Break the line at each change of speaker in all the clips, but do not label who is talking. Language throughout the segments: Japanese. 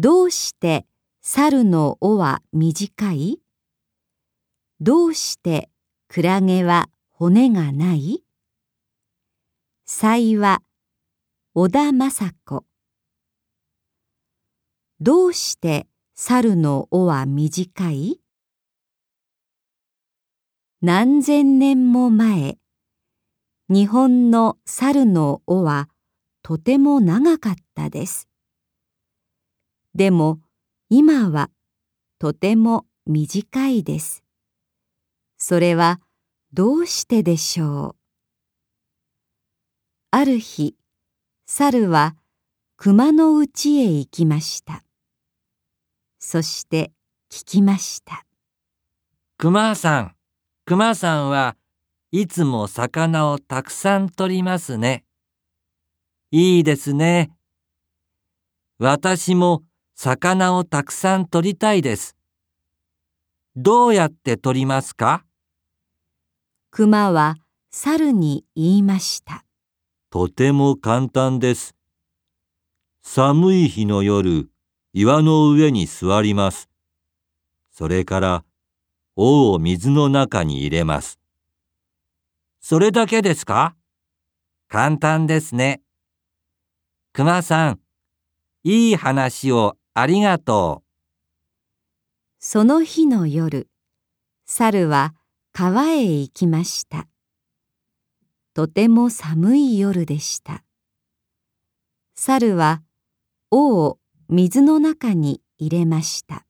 どうして猿の尾は短い？どうしてクラゲは骨がない？才は小田雅子。どうして猿の尾は短い？何千年も前日本の猿の尾はとても長かったです。でも今はとても短いです。それはどうしてでしょう？ある日、猿は熊の家へ行きました。そして聞きました。
熊さん、熊さんはいつも魚をたくさん取りますね。いいですね。私も魚をたくさん取りたいです。どうやって取りますか？
熊は猿に言いました。
とても簡単です。寒い日の夜、岩の上に座ります。それから、尾を水の中に入れます。
それだけですか？簡単ですね。熊さん、いい話をありがとう。
その日の夜、猿は川へ行きました。とても寒い夜でした。猿は尾を水の中に入れました。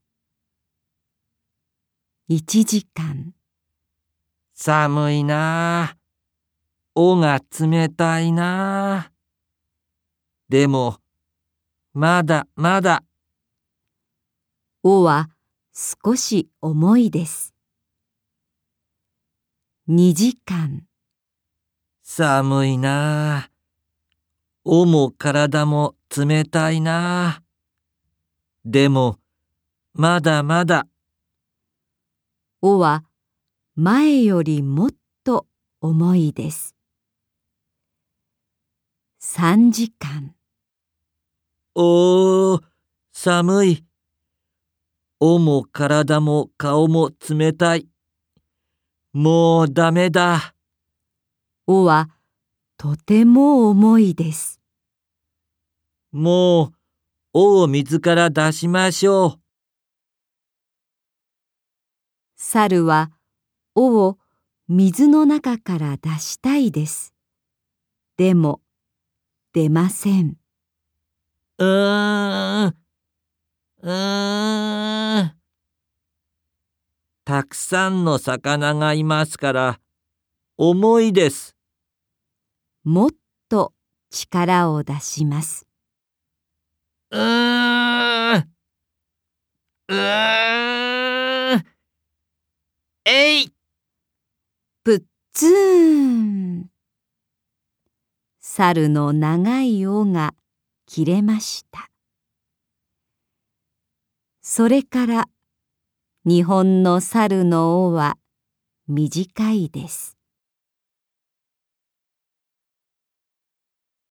一時間。
寒いなあ。尾が冷たいなあ。でも、まだまだ。
尾は少し重いです。二時間。
寒いなあ。尾も体も冷たいなあ。でも、まだまだ。
尾は前よりもっと重いです。三時間。
おー、寒い。尾も体も顔も冷たい。もうダメだ。
尾はとても重いです。
もう、尾を水から出しましょう。
猿は尾を水の中から出したいです。でも、出ません。
うーん、うーん。たくさんの魚がいますから、重いです。
もっと力を出します。
うーん、うーん。えい
ぷっつーん。猿の長い尾が切れましたそれから日本の猿の尾は短いです。